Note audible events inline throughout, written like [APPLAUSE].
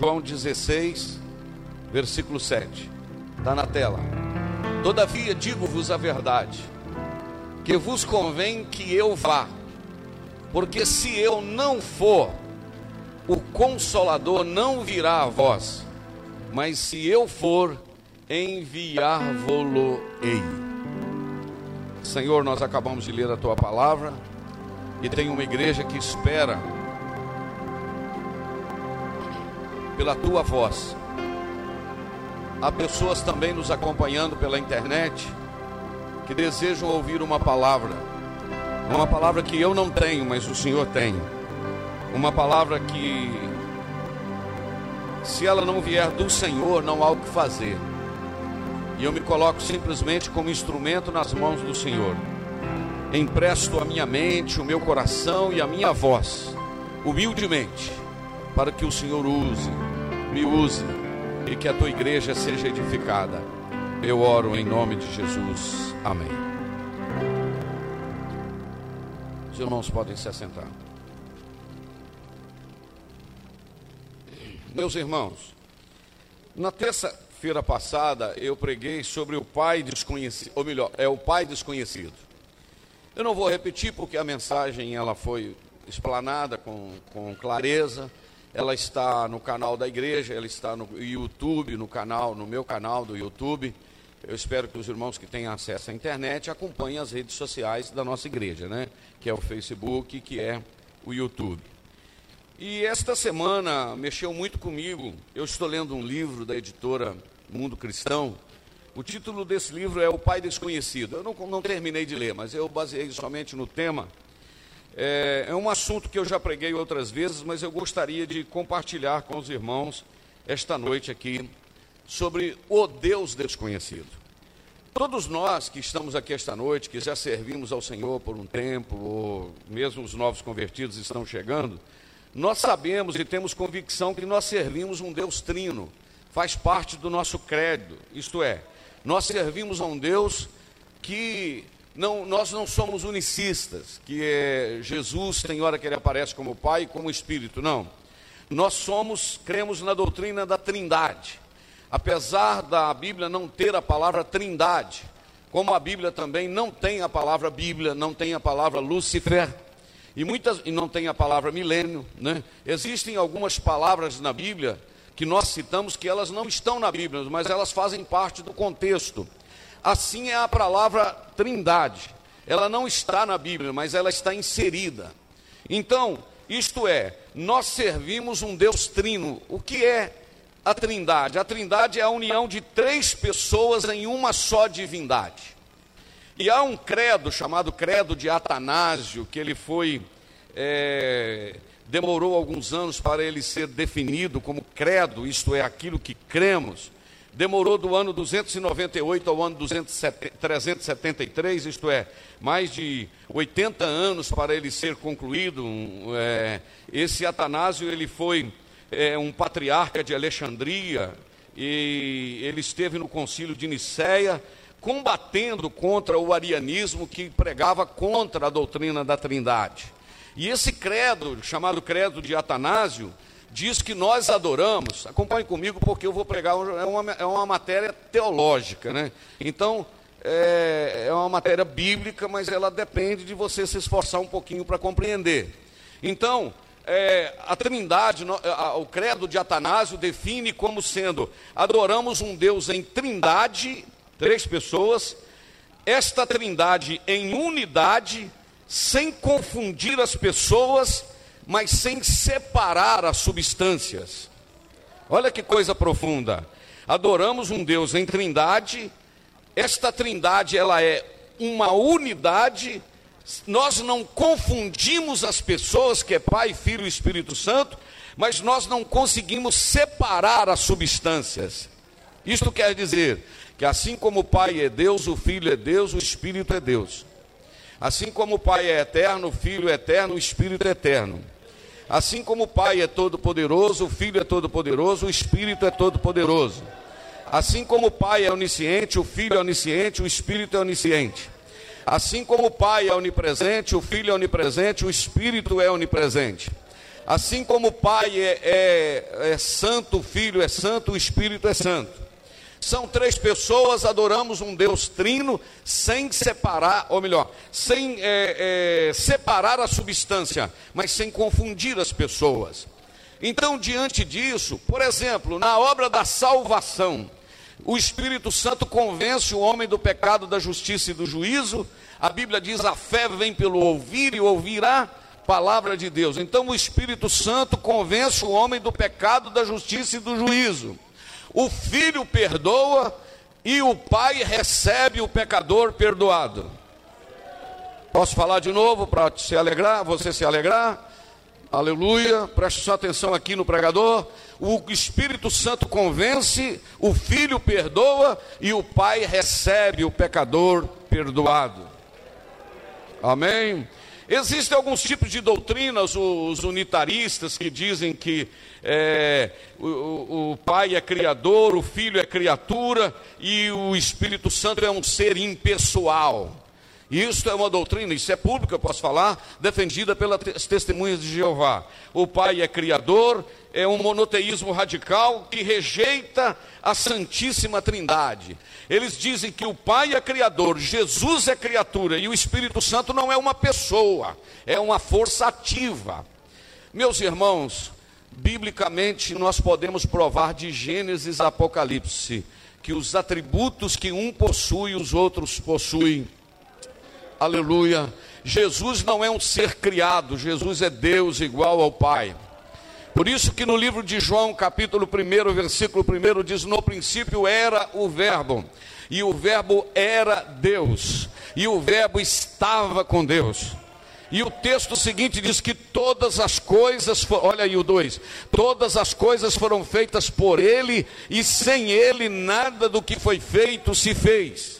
João 16, versículo 7. Está na tela. Todavia digo-vos a verdade, que vos convém que eu vá, porque se eu não for, o consolador não virá a vós, mas se eu for, enviar-vos-ei. Senhor, nós acabamos de ler a tua palavra e tem uma igreja que espera pela tua voz. Há pessoas também nos acompanhando pela internet que desejam ouvir uma palavra, uma palavra que eu não tenho, mas o Senhor tem, uma palavra que, se ela não vier do Senhor, não há o que fazer. E eu me coloco simplesmente como instrumento nas mãos do Senhor. Empresto a minha mente, o meu coração e a minha voz, humildemente, para que o Senhor use, me use e que a tua igreja seja edificada. Eu oro em nome de Jesus. Amém. Os irmãos podem se assentar. Meus irmãos, na terça-feira passada eu preguei sobre o pai desconhecido, ou melhor, é o pai desconhecido. Eu não vou repetir porque a mensagem ela foi explanada com, com clareza. Ela está no canal da igreja, ela está no YouTube, no canal, no meu canal do YouTube. Eu espero que os irmãos que têm acesso à internet acompanhem as redes sociais da nossa igreja, né? Que é o Facebook, que é o YouTube. E esta semana mexeu muito comigo. Eu estou lendo um livro da editora Mundo Cristão. O título desse livro é O Pai Desconhecido. Eu não, não terminei de ler, mas eu baseei somente no tema é, é um assunto que eu já preguei outras vezes, mas eu gostaria de compartilhar com os irmãos esta noite aqui sobre o Deus desconhecido. Todos nós que estamos aqui esta noite, que já servimos ao Senhor por um tempo, ou mesmo os novos convertidos estão chegando, nós sabemos e temos convicção que nós servimos um Deus trino, faz parte do nosso credo, isto é, nós servimos a um Deus que não, nós não somos unicistas, que é Jesus tem hora que ele aparece como Pai e como Espírito, não. Nós somos, cremos na doutrina da Trindade. Apesar da Bíblia não ter a palavra Trindade, como a Bíblia também não tem a palavra Bíblia, não tem a palavra Lúcifer, e muitas e não tem a palavra milênio, né? Existem algumas palavras na Bíblia que nós citamos que elas não estão na Bíblia, mas elas fazem parte do contexto. Assim é a palavra trindade. Ela não está na Bíblia, mas ela está inserida. Então, isto é, nós servimos um Deus trino. O que é a trindade? A trindade é a união de três pessoas em uma só divindade. E há um credo chamado credo de Atanásio, que ele foi. É, demorou alguns anos para ele ser definido como credo, isto é, aquilo que cremos demorou do ano 298 ao ano 373, isto é, mais de 80 anos para ele ser concluído. É, esse Atanásio ele foi é, um patriarca de Alexandria e ele esteve no concílio de Nicéia combatendo contra o arianismo que pregava contra a doutrina da Trindade. E esse credo, chamado credo de Atanásio, diz que nós adoramos, acompanhe comigo porque eu vou pregar, é uma, é uma matéria teológica, né? Então, é, é uma matéria bíblica, mas ela depende de você se esforçar um pouquinho para compreender. Então, é, a trindade, o credo de Atanásio define como sendo: adoramos um Deus em trindade, três pessoas, esta trindade em unidade, sem confundir as pessoas mas sem separar as substâncias. Olha que coisa profunda. Adoramos um Deus em trindade. Esta trindade, ela é uma unidade. Nós não confundimos as pessoas, que é Pai, Filho e Espírito Santo, mas nós não conseguimos separar as substâncias. Isto quer dizer que assim como o Pai é Deus, o Filho é Deus, o Espírito é Deus. Assim como o Pai é eterno, o Filho é eterno, o Espírito é eterno. Assim como o Pai é todo-poderoso, o Filho é todo-poderoso, o Espírito é todo-poderoso. Assim como o Pai é onisciente, o Filho é onisciente, o Espírito é onisciente. Assim como o Pai é onipresente, o Filho é onipresente, o Espírito é onipresente. Assim como o Pai é, é, é santo, o Filho é santo, o Espírito é santo. São três pessoas, adoramos um Deus trino, sem separar, ou melhor, sem é, é, separar a substância, mas sem confundir as pessoas. Então, diante disso, por exemplo, na obra da salvação, o Espírito Santo convence o homem do pecado, da justiça e do juízo. A Bíblia diz: a fé vem pelo ouvir e ouvirá palavra de Deus. Então o Espírito Santo convence o homem do pecado, da justiça e do juízo. O filho perdoa e o pai recebe o pecador perdoado. Posso falar de novo para se alegrar, você se alegrar? Aleluia. Preste sua atenção aqui no pregador. O Espírito Santo convence, o filho perdoa e o pai recebe o pecador perdoado. Amém. Existem alguns tipos de doutrinas, os unitaristas, que dizem que é, o, o, Pai é criador, o Filho é criatura e o Espírito Santo é um ser impessoal. Isso é uma doutrina, isso é público, eu posso falar, defendida pelas testemunhas de Jeová. O Pai é criador, é um monoteísmo radical que rejeita a Santíssima Trindade. Eles dizem que o Pai é criador, Jesus é criatura e o Espírito Santo não é uma pessoa, é uma força ativa. Meus irmãos, biblicamente nós podemos provar de Gênesis a Apocalipse que os atributos que um possui, os outros possuem Aleluia. Jesus não é um ser criado, Jesus é Deus igual ao Pai. Por isso que no livro de João, capítulo 1, versículo 1, diz: No princípio era o Verbo, e o Verbo era Deus, e o Verbo estava com Deus. E o texto seguinte diz que todas as coisas, olha aí o 2: todas as coisas foram feitas por Ele, e sem Ele nada do que foi feito se fez.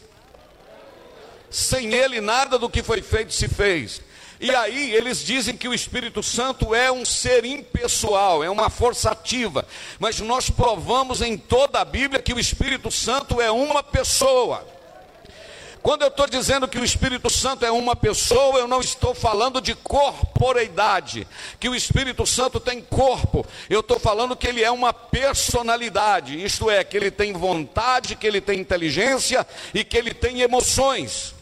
Sem ele, nada do que foi feito se fez. E aí eles dizem que o Espírito Santo é um ser impessoal, é uma força ativa. Mas nós provamos em toda a Bíblia que o Espírito Santo é uma pessoa. Quando eu estou dizendo que o Espírito Santo é uma pessoa, eu não estou falando de corporeidade, que o Espírito Santo tem corpo. Eu estou falando que ele é uma personalidade, isto é, que ele tem vontade, que ele tem inteligência e que ele tem emoções.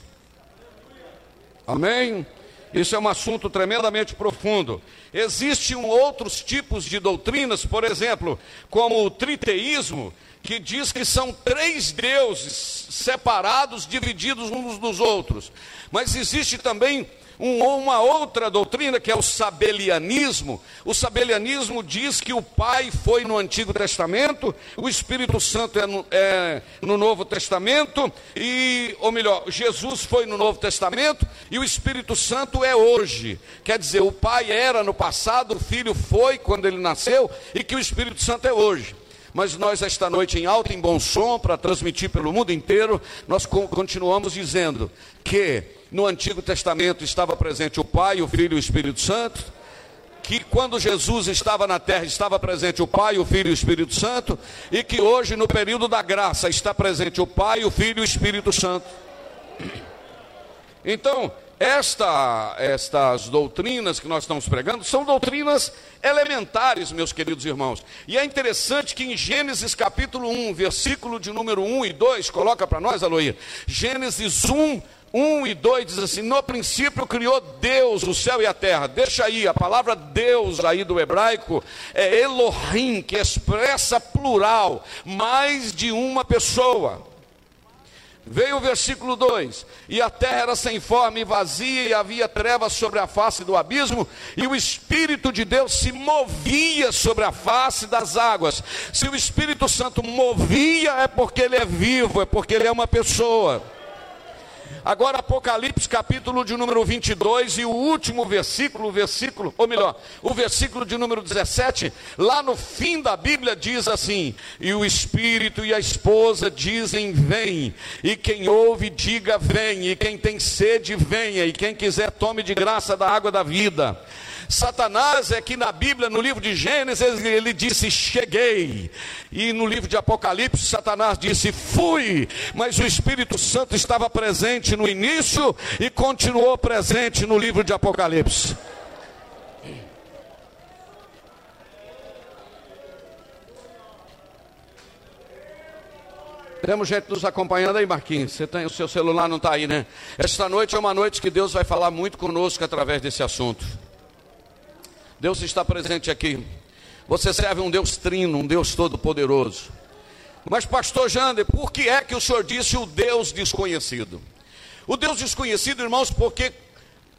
Amém? Isso é um assunto tremendamente profundo. Existem outros tipos de doutrinas, por exemplo, como o triteísmo, que diz que são três deuses separados, divididos uns dos outros. Mas existe também um, uma outra doutrina que é o sabelianismo. O sabelianismo diz que o Pai foi no Antigo Testamento, o Espírito Santo é no, é no Novo Testamento, e, ou melhor, Jesus foi no Novo Testamento e o Espírito Santo é hoje. Quer dizer, o Pai era no passado, o Filho foi quando ele nasceu, e que o Espírito Santo é hoje mas nós esta noite em alto e em bom som para transmitir pelo mundo inteiro, nós continuamos dizendo que no Antigo Testamento estava presente o Pai, o Filho e o Espírito Santo, que quando Jesus estava na terra estava presente o Pai, o Filho e o Espírito Santo, e que hoje no período da graça está presente o Pai, o Filho e o Espírito Santo. Então, esta, estas doutrinas que nós estamos pregando são doutrinas elementares, meus queridos irmãos. E é interessante que em Gênesis capítulo 1, versículo de número 1 e 2, coloca para nós, Aloia. Gênesis 1, 1 e 2 diz assim: No princípio criou Deus o céu e a terra. Deixa aí, a palavra Deus aí do hebraico é Elohim, que expressa plural, mais de uma pessoa. Veio o versículo 2: E a terra era sem forma e vazia, e havia trevas sobre a face do abismo, e o Espírito de Deus se movia sobre a face das águas. Se o Espírito Santo movia, é porque ele é vivo, é porque ele é uma pessoa. Agora, Apocalipse, capítulo de número 22, e o último versículo, versículo, ou melhor, o versículo de número 17, lá no fim da Bíblia diz assim: E o Espírito e a esposa dizem: Vem, e quem ouve, diga: Vem, e quem tem sede, venha, e quem quiser, tome de graça da água da vida. Satanás é que na Bíblia, no livro de Gênesis, ele disse cheguei. E no livro de Apocalipse, Satanás disse fui. Mas o Espírito Santo estava presente no início e continuou presente no livro de Apocalipse. Temos gente nos acompanhando aí, Marquinhos. Você tem o seu celular não está aí, né? Esta noite é uma noite que Deus vai falar muito conosco através desse assunto. Deus está presente aqui. Você serve um Deus trino, um Deus todo-poderoso. Mas, pastor Jander, por que é que o senhor disse o Deus desconhecido? O Deus desconhecido, irmãos, porque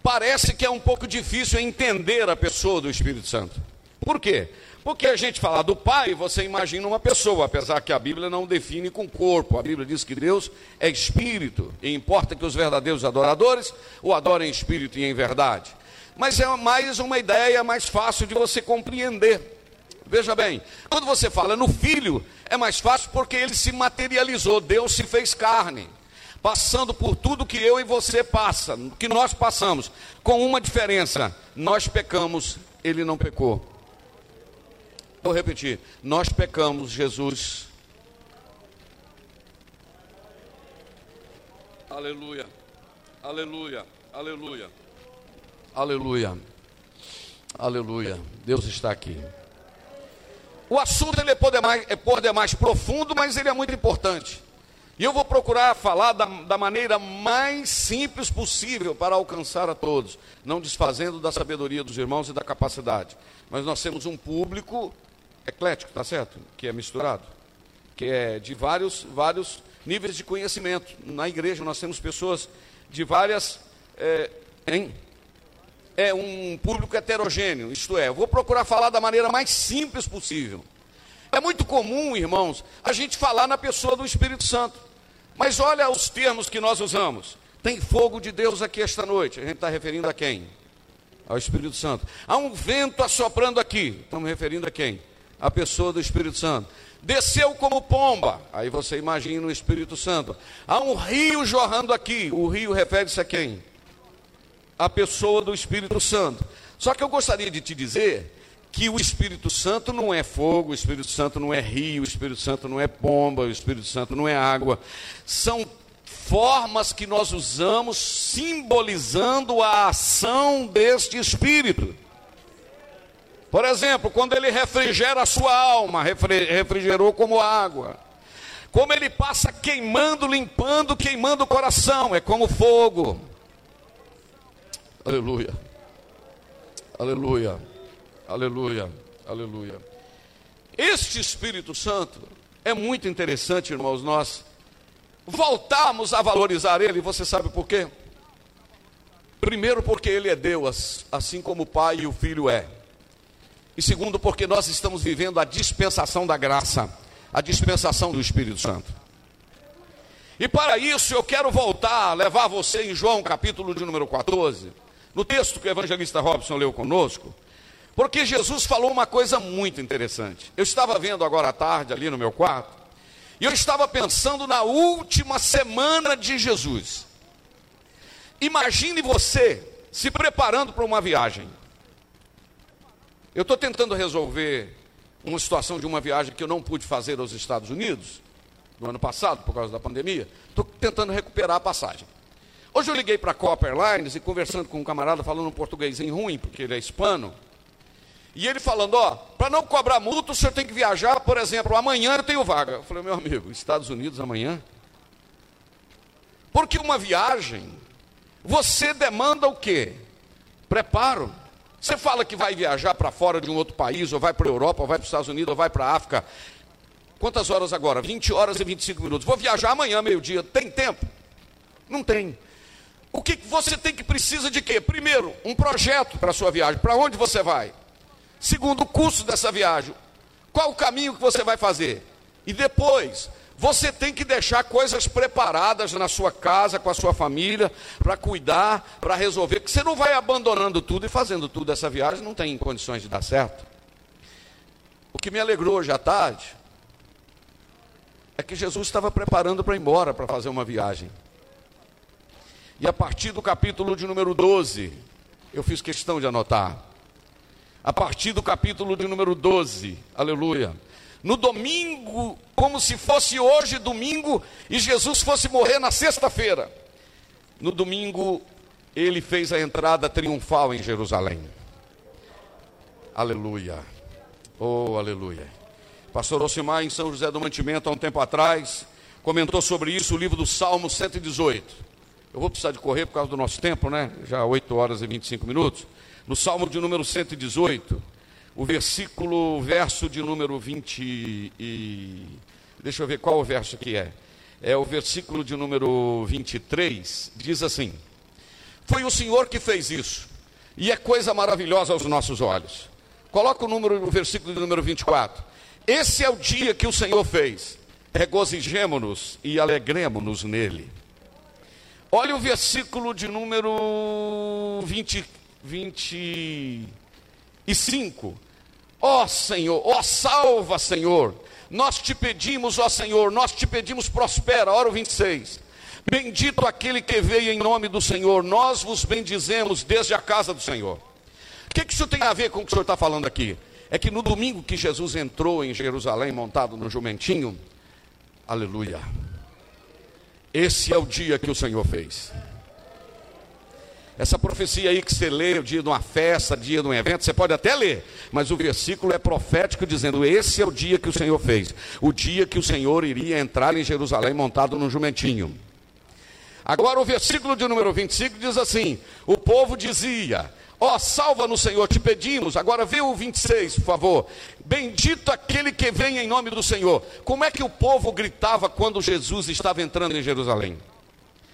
parece que é um pouco difícil entender a pessoa do Espírito Santo. Por quê? Porque a gente fala do Pai, você imagina uma pessoa, apesar que a Bíblia não define com corpo. A Bíblia diz que Deus é espírito, e importa que os verdadeiros adoradores o adorem em espírito e em verdade. Mas é mais uma ideia mais fácil de você compreender. Veja bem, quando você fala no Filho, é mais fácil porque ele se materializou, Deus se fez carne, passando por tudo que eu e você passa, que nós passamos, com uma diferença: nós pecamos, ele não pecou. Vou repetir: nós pecamos, Jesus. Aleluia, aleluia, aleluia, aleluia, aleluia. Deus está aqui. O assunto ele é por, demais, é por demais profundo, mas ele é muito importante. E eu vou procurar falar da, da maneira mais simples possível para alcançar a todos, não desfazendo da sabedoria dos irmãos e da capacidade. Mas nós temos um público eclético, tá certo? Que é misturado, que é de vários, vários níveis de conhecimento. Na igreja nós temos pessoas de várias. É, hein? É um público heterogêneo, isto é, vou procurar falar da maneira mais simples possível. É muito comum, irmãos, a gente falar na pessoa do Espírito Santo, mas olha os termos que nós usamos. Tem fogo de Deus aqui esta noite, a gente está referindo a quem? Ao Espírito Santo. Há um vento assoprando aqui, estamos referindo a quem? A pessoa do Espírito Santo. Desceu como pomba, aí você imagina o Espírito Santo. Há um rio jorrando aqui, o rio refere-se a quem? A pessoa do Espírito Santo. Só que eu gostaria de te dizer que o Espírito Santo não é fogo, o Espírito Santo não é rio, o Espírito Santo não é bomba, o Espírito Santo não é água. São formas que nós usamos simbolizando a ação deste Espírito. Por exemplo, quando ele refrigera a sua alma, refrigerou como água. Como ele passa queimando, limpando, queimando o coração, é como fogo. Aleluia. Aleluia. Aleluia. Aleluia. Este Espírito Santo é muito interessante, irmãos, nós voltamos a valorizar ele, você sabe por quê? Primeiro, porque ele é Deus, assim como o Pai e o Filho é. E segundo, porque nós estamos vivendo a dispensação da graça, a dispensação do Espírito Santo. E para isso eu quero voltar, levar você em João capítulo de número 14 no texto que o evangelista Robson leu conosco, porque Jesus falou uma coisa muito interessante. Eu estava vendo agora à tarde ali no meu quarto, e eu estava pensando na última semana de Jesus. Imagine você se preparando para uma viagem. Eu estou tentando resolver uma situação de uma viagem que eu não pude fazer aos Estados Unidos no ano passado, por causa da pandemia. Estou tentando recuperar a passagem. Hoje eu liguei para a Copa Airlines e conversando com um camarada falando um português em ruim, porque ele é hispano. E ele falando, ó, para não cobrar multa, o senhor tem que viajar, por exemplo, amanhã eu tenho vaga. Eu falei, meu amigo, Estados Unidos amanhã? Porque uma viagem, você demanda o quê? Preparo. Você fala que vai viajar para fora de um outro país, ou vai para a Europa, ou vai para os Estados Unidos, ou vai para a África. Quantas horas agora? 20 horas e 25 minutos. Vou viajar amanhã, meio-dia. Tem tempo? Não tem. O que você tem que precisa de quê? Primeiro, um projeto para a sua viagem. Para onde você vai? Segundo, o custo dessa viagem. Qual o caminho que você vai fazer? E depois, você tem que deixar coisas preparadas na sua casa, com a sua família, para cuidar, para resolver. Porque você não vai abandonando tudo e fazendo tudo essa viagem, não tem condições de dar certo. O que me alegrou hoje à tarde é que Jesus estava preparando para ir embora para fazer uma viagem. E a partir do capítulo de número 12, eu fiz questão de anotar. A partir do capítulo de número 12, aleluia. No domingo, como se fosse hoje domingo e Jesus fosse morrer na sexta-feira. No domingo, ele fez a entrada triunfal em Jerusalém. Aleluia. Oh, aleluia. Pastor Osimar, em São José do Mantimento, há um tempo atrás, comentou sobre isso o livro do Salmo 118. Eu vou precisar de correr por causa do nosso tempo, né? Já 8 horas e 25 minutos. No Salmo de número 118, o versículo, o verso de número 20 e. Deixa eu ver qual o verso que é. É o versículo de número 23, diz assim: Foi o Senhor que fez isso, e é coisa maravilhosa aos nossos olhos. Coloca o número, o versículo de número 24. Esse é o dia que o Senhor fez. Regozijemo-nos e alegremos-nos nele. Olha o versículo de número 20, 25. Ó oh, Senhor, ó oh, salva, Senhor. Nós te pedimos, ó Senhor, nós te pedimos, prospera. Ora o 26. Bendito aquele que veio em nome do Senhor, nós vos bendizemos desde a casa do Senhor. O que, que isso tem a ver com o que o senhor está falando aqui? É que no domingo que Jesus entrou em Jerusalém montado no jumentinho, aleluia, esse é o dia que o Senhor fez. Essa profecia aí que você lê, o dia de uma festa, dia de um evento, você pode até ler, mas o versículo é profético dizendo: Esse é o dia que o Senhor fez, o dia que o Senhor iria entrar em Jerusalém montado num jumentinho. Agora o versículo de número 25 diz assim: O povo dizia: Ó, oh, salva no Senhor, te pedimos. Agora vê o 26, por favor. Bendito aquele que vem em nome do Senhor. Como é que o povo gritava quando Jesus estava entrando em Jerusalém?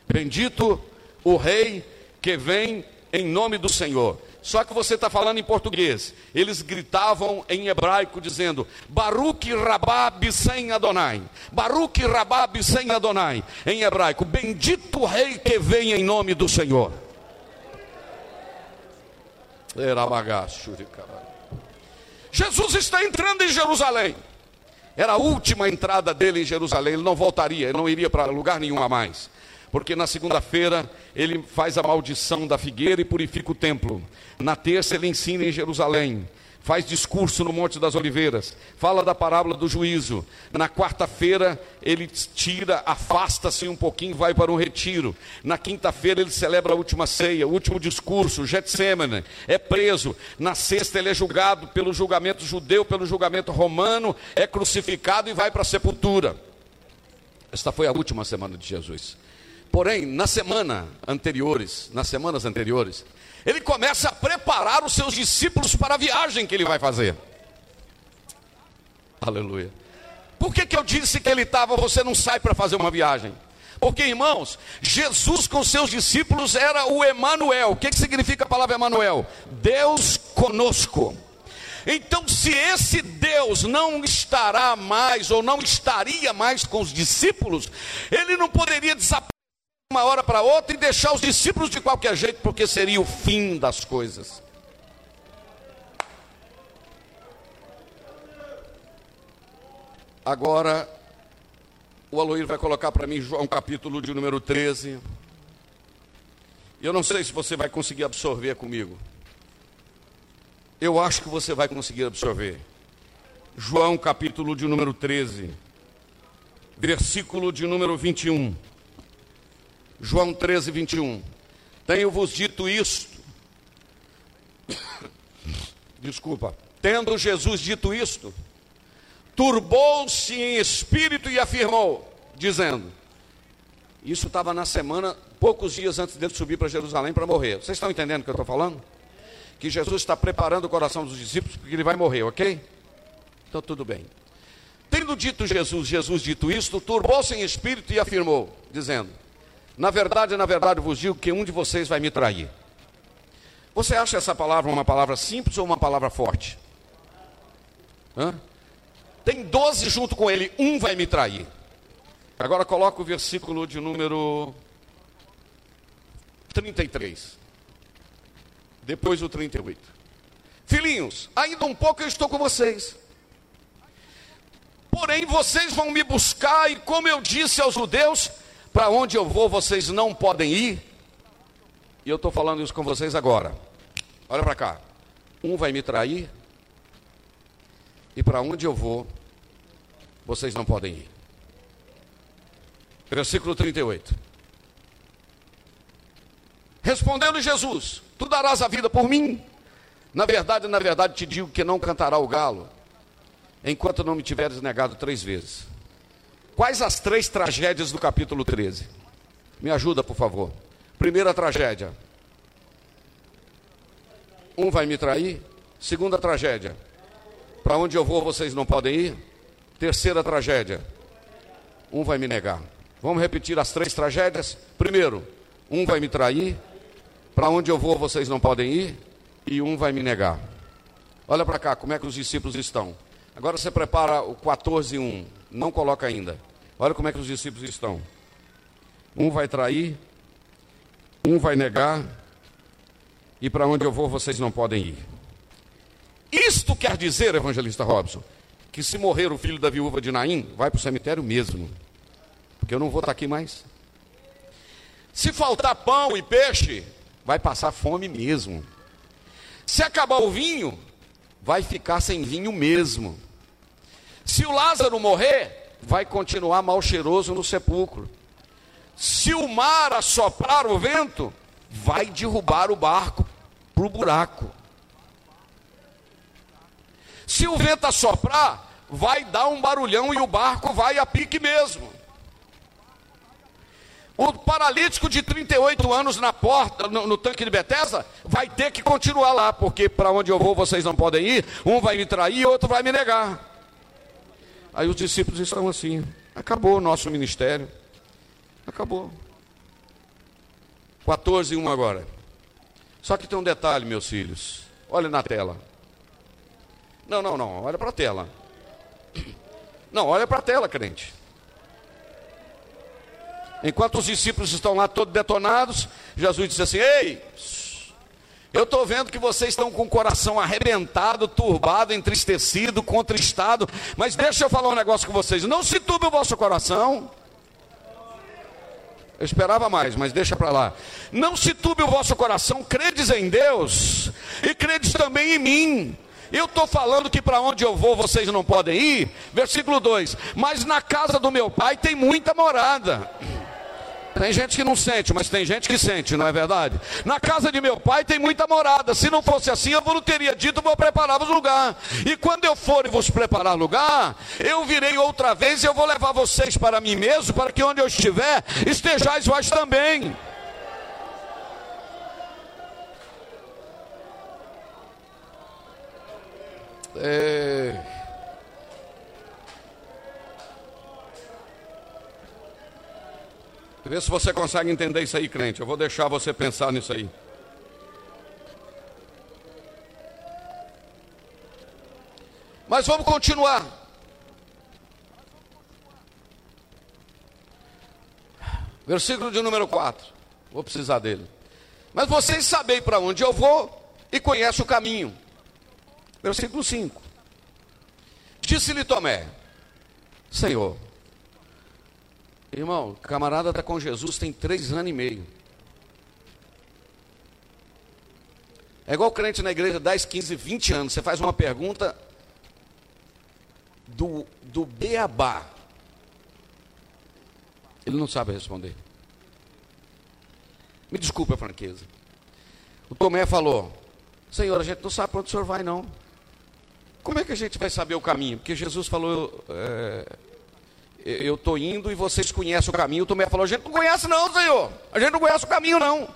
Bendito o rei que vem em nome do Senhor. Só que você está falando em português. Eles gritavam em hebraico dizendo: Baruch Rabab sem Adonai. Baruch Rabab sem Adonai. Em hebraico: Bendito o rei que vem em nome do Senhor. Jesus está entrando em Jerusalém. Era a última entrada dele em Jerusalém. Ele não voltaria, ele não iria para lugar nenhum a mais. Porque na segunda-feira ele faz a maldição da figueira e purifica o templo. Na terça ele ensina em Jerusalém faz discurso no Monte das Oliveiras, fala da parábola do juízo. Na quarta-feira ele tira, afasta-se um pouquinho, vai para um retiro. Na quinta-feira ele celebra a última ceia, o último discurso, Getsemane, é preso. Na sexta ele é julgado pelo julgamento judeu, pelo julgamento romano, é crucificado e vai para a sepultura. Esta foi a última semana de Jesus. Porém, na semana anteriores, nas semanas anteriores, ele começa a preparar os seus discípulos para a viagem que ele vai fazer. Aleluia. Por que, que eu disse que ele estava, você não sai para fazer uma viagem? Porque, irmãos, Jesus com seus discípulos era o Emanuel. O que, que significa a palavra Emanuel? Deus conosco. Então, se esse Deus não estará mais ou não estaria mais com os discípulos, ele não poderia desaparecer uma hora para outra e deixar os discípulos de qualquer jeito, porque seria o fim das coisas. Agora, o Aloir vai colocar para mim João capítulo de número 13. Eu não sei se você vai conseguir absorver comigo. Eu acho que você vai conseguir absorver. João capítulo de número 13, versículo de número 21. João 13, 21. Tenho-vos dito isto. Desculpa. Tendo Jesus dito isto, turbou-se em espírito e afirmou, dizendo: Isso estava na semana, poucos dias antes dele subir para Jerusalém para morrer. Vocês estão entendendo o que eu estou falando? Que Jesus está preparando o coração dos discípulos porque ele vai morrer, ok? Então tudo bem. Tendo dito Jesus, Jesus dito isto, turbou-se em espírito e afirmou, dizendo: na verdade, na verdade vos digo que um de vocês vai me trair. Você acha essa palavra uma palavra simples ou uma palavra forte? Hã? Tem doze junto com ele, um vai me trair. Agora coloca o versículo de número 33. Depois o 38. Filhinhos, ainda um pouco eu estou com vocês. Porém, vocês vão me buscar, e como eu disse aos judeus, para onde eu vou, vocês não podem ir. E eu estou falando isso com vocês agora. Olha para cá. Um vai me trair. E para onde eu vou, vocês não podem ir. Versículo 38. Respondendo Jesus: Tu darás a vida por mim? Na verdade, na verdade te digo que não cantará o galo, enquanto não me tiveres negado três vezes. Quais as três tragédias do capítulo 13? Me ajuda, por favor. Primeira tragédia. Um vai me trair. Segunda tragédia. Para onde eu vou, vocês não podem ir. Terceira tragédia. Um vai me negar. Vamos repetir as três tragédias? Primeiro, um vai me trair. Para onde eu vou, vocês não podem ir. E um vai me negar. Olha para cá, como é que os discípulos estão. Agora você prepara o 14 1. Não coloca ainda. Olha como é que os discípulos estão. Um vai trair, um vai negar, e para onde eu vou vocês não podem ir. Isto quer dizer, evangelista Robson, que se morrer o filho da viúva de Naim, vai para o cemitério mesmo, porque eu não vou estar aqui mais. Se faltar pão e peixe, vai passar fome mesmo. Se acabar o vinho, vai ficar sem vinho mesmo. Se o Lázaro morrer, vai continuar mal cheiroso no sepulcro. Se o mar assoprar o vento, vai derrubar o barco para o buraco. Se o vento assoprar, vai dar um barulhão e o barco vai a pique mesmo. O paralítico de 38 anos na porta, no, no tanque de Betesda, vai ter que continuar lá, porque para onde eu vou vocês não podem ir, um vai me trair outro vai me negar. Aí os discípulos estão assim: acabou o nosso ministério. Acabou. 14, 1 agora. Só que tem um detalhe, meus filhos. Olha na tela. Não, não, não. Olha para a tela. Não, olha para a tela, crente. Enquanto os discípulos estão lá todos detonados, Jesus disse assim: Ei, eu estou vendo que vocês estão com o coração arrebentado, turbado, entristecido, contristado. Mas deixa eu falar um negócio com vocês: não se turbe o vosso coração. Eu esperava mais, mas deixa para lá. Não se turbe o vosso coração, credes em Deus e credes também em mim. Eu estou falando que para onde eu vou vocês não podem ir. Versículo 2: Mas na casa do meu pai tem muita morada. Tem gente que não sente, mas tem gente que sente, não é verdade? Na casa de meu pai tem muita morada. Se não fosse assim, eu não teria dito, vou preparar vos lugar. E quando eu for e vos preparar lugar, eu virei outra vez e eu vou levar vocês para mim mesmo, para que onde eu estiver, estejais vós também. É... Vê se você consegue entender isso aí, crente. Eu vou deixar você pensar nisso aí. Mas vamos continuar. Versículo de número 4. Vou precisar dele. Mas vocês sabem para onde eu vou e conhecem o caminho. Versículo 5. Disse-lhe Tomé: Senhor, Irmão, camarada está com Jesus tem três anos e meio. É igual crente na igreja 10, 15, 20 anos. Você faz uma pergunta do, do beabá. Ele não sabe responder. Me desculpe a franqueza. O Tomé falou: Senhor, a gente não sabe para onde o senhor vai, não. Como é que a gente vai saber o caminho? Porque Jesus falou: é, eu estou indo e vocês conhecem o caminho. Tomé falou: a gente não conhece, não, Senhor. A gente não conhece o caminho, não.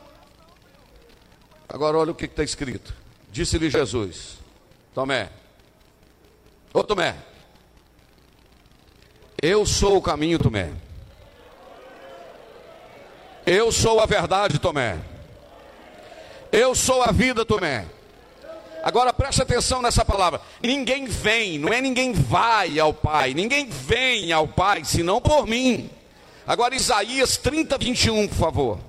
Agora olha o que está escrito. Disse-lhe Jesus: Tomé, ô Tomé, eu sou o caminho, Tomé. Eu sou a verdade, Tomé. Eu sou a vida, Tomé. Agora preste atenção nessa palavra. Ninguém vem, não é ninguém vai ao Pai, ninguém vem ao Pai, senão por mim. Agora Isaías 30, 21, por favor.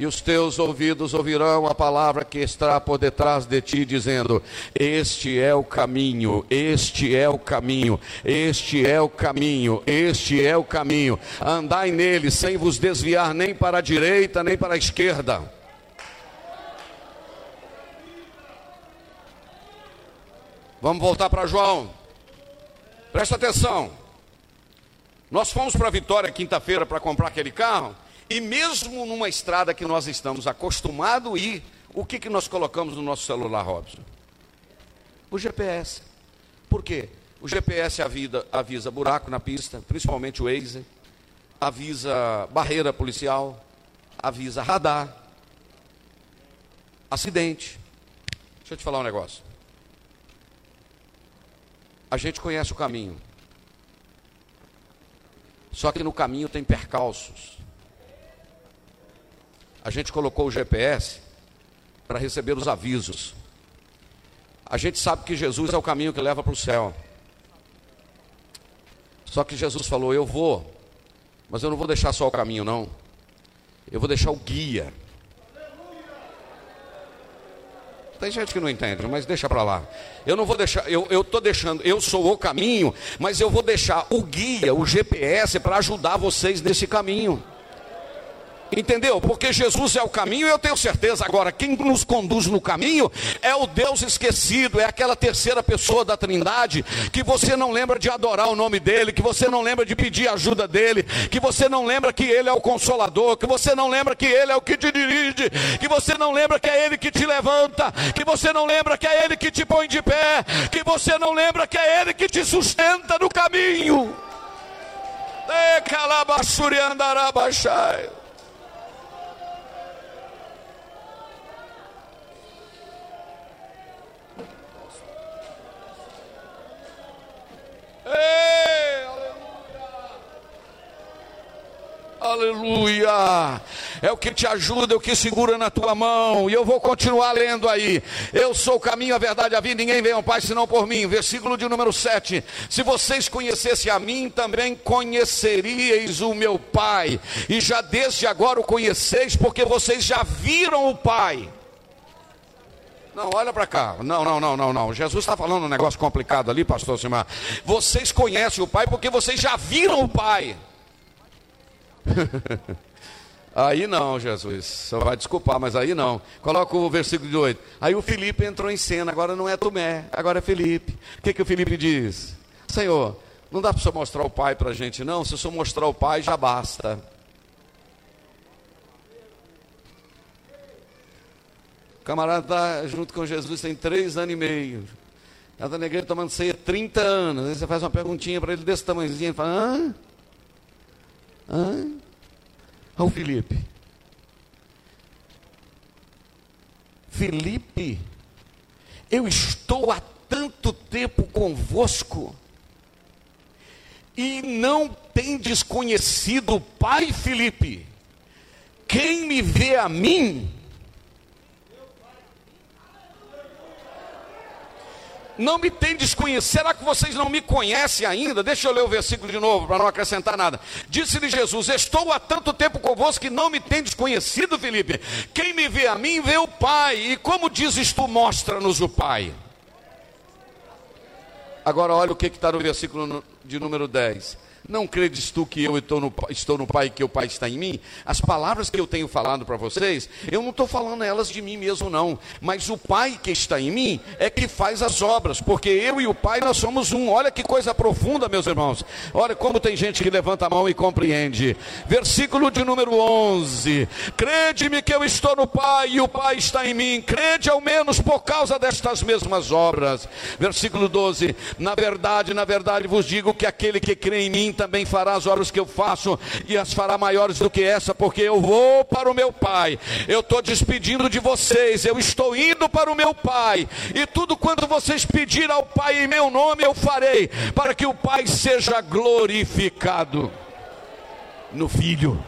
E os teus ouvidos ouvirão a palavra que está por detrás de ti, dizendo: Este é o caminho, este é o caminho, este é o caminho, este é o caminho. Andai nele sem vos desviar nem para a direita nem para a esquerda. Vamos voltar para João. Presta atenção. Nós fomos para Vitória quinta-feira para comprar aquele carro. E mesmo numa estrada que nós estamos acostumados a ir, O que, que nós colocamos no nosso celular, Robson? O GPS. Por quê? O GPS avisa, avisa buraco na pista, principalmente o Waze, avisa barreira policial, avisa radar, acidente. Deixa eu te falar um negócio. A gente conhece o caminho. Só que no caminho tem percalços. A gente colocou o GPS para receber os avisos. A gente sabe que Jesus é o caminho que leva para o céu. Só que Jesus falou: Eu vou, mas eu não vou deixar só o caminho, não. Eu vou deixar o guia. Tem gente que não entende, mas deixa para lá. Eu não vou deixar, eu estou deixando, eu sou o caminho, mas eu vou deixar o guia, o GPS, para ajudar vocês nesse caminho. Entendeu? Porque Jesus é o caminho, eu tenho certeza. Agora, quem nos conduz no caminho é o Deus esquecido, é aquela terceira pessoa da Trindade que você não lembra de adorar o nome dele, que você não lembra de pedir ajuda dele, que você não lembra que ele é o consolador, que você não lembra que ele é o que te dirige, que você não lembra que é ele que te levanta, que você não lembra que é ele que te põe de pé, que você não lembra que é ele que te sustenta no caminho. E Aleluia! É o que te ajuda, é o que segura na tua mão. E eu vou continuar lendo aí. Eu sou o caminho, a verdade, a vida. Ninguém vem ao Pai senão por mim. Versículo de número 7. Se vocês conhecessem a mim, também conheceríeis o meu Pai. E já desde agora o conheceis, porque vocês já viram o Pai. Não, olha para cá. Não, não, não, não, não. Jesus está falando um negócio complicado ali, pastor Simar. Vocês conhecem o Pai porque vocês já viram o Pai. [LAUGHS] aí não, Jesus. Só vai desculpar, mas aí não. Coloca o versículo de 8. Aí o Felipe entrou em cena. Agora não é Tomé, agora é Felipe. O que, que o Felipe diz? Senhor, não dá para você mostrar o Pai para a gente, não. Se eu só mostrar o Pai, já basta. O camarada está junto com Jesus tem três anos e meio. Está na igreja tomando ceia 30 anos. Aí você faz uma perguntinha para ele desse tamanhozinho. Ele fala, hã? Hã? Olha o Felipe. Felipe, eu estou há tanto tempo convosco e não tem desconhecido o Pai Felipe. Quem me vê a mim, não me tem desconhecido. Será que vocês não me conhecem ainda? Deixa eu ler o versículo de novo para não acrescentar nada. Disse-lhe Jesus: Estou há tanto tempo convosco que não me tem desconhecido, Felipe. Quem me vê a mim, vê o Pai. E como dizes tu, mostra-nos o Pai. Agora olha o que está no versículo de número 10. Não credes tu que eu estou no, estou no Pai e que o Pai está em mim? As palavras que eu tenho falado para vocês, eu não estou falando elas de mim mesmo, não. Mas o Pai que está em mim é que faz as obras, porque eu e o Pai nós somos um. Olha que coisa profunda, meus irmãos. Olha como tem gente que levanta a mão e compreende. Versículo de número 11: Crede-me que eu estou no Pai e o Pai está em mim. Crede ao menos por causa destas mesmas obras. Versículo 12: Na verdade, na verdade vos digo que aquele que crê em mim também fará as obras que eu faço e as fará maiores do que essa, porque eu vou para o meu Pai. Eu estou despedindo de vocês, eu estou indo para o meu Pai. E tudo quanto vocês pedirem ao Pai em meu nome, eu farei, para que o Pai seja glorificado no Filho.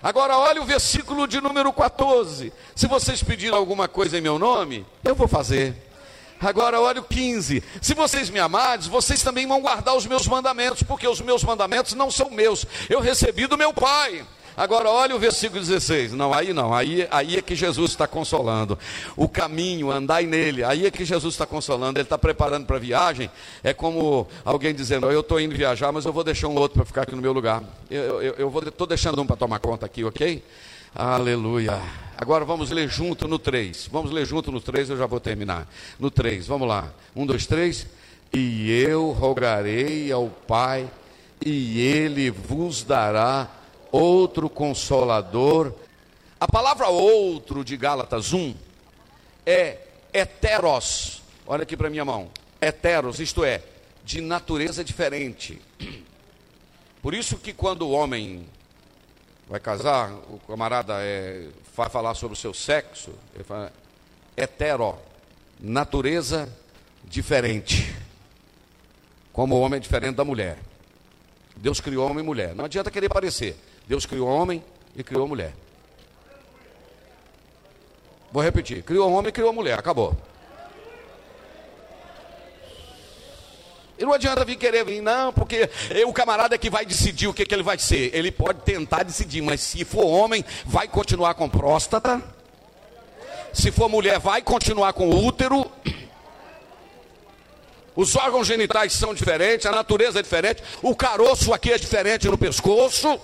Agora olha o versículo de número 14. Se vocês pedirem alguma coisa em meu nome, eu vou fazer. Agora olha o 15: Se vocês me amarem, vocês também vão guardar os meus mandamentos, porque os meus mandamentos não são meus, eu recebi do meu Pai. Agora olha o versículo 16. Não, aí não, aí, aí é que Jesus está consolando. O caminho, andai nele, aí é que Jesus está consolando. Ele está preparando para a viagem. É como alguém dizendo: Eu estou indo viajar, mas eu vou deixar um outro para ficar aqui no meu lugar. Eu estou deixando um para tomar conta aqui, ok? Aleluia. Agora vamos ler junto no 3. Vamos ler junto no 3, eu já vou terminar. No 3, vamos lá. 1, 2, 3. E eu rogarei ao Pai, e ele vos dará outro consolador A palavra outro de Gálatas 1 é heteros. Olha aqui para minha mão. Heteros, isto é, de natureza diferente. Por isso que quando o homem vai casar, o camarada é, vai falar sobre o seu sexo, ele fala hetero, natureza diferente. Como o homem é diferente da mulher. Deus criou homem e mulher. Não adianta querer parecer. Deus criou homem e criou mulher. Vou repetir: criou homem e criou mulher. Acabou. E não adianta vir querer vir, não, porque o camarada é que vai decidir o que, que ele vai ser. Ele pode tentar decidir, mas se for homem, vai continuar com próstata. Se for mulher, vai continuar com útero. Os órgãos genitais são diferentes, a natureza é diferente, o caroço aqui é diferente no pescoço.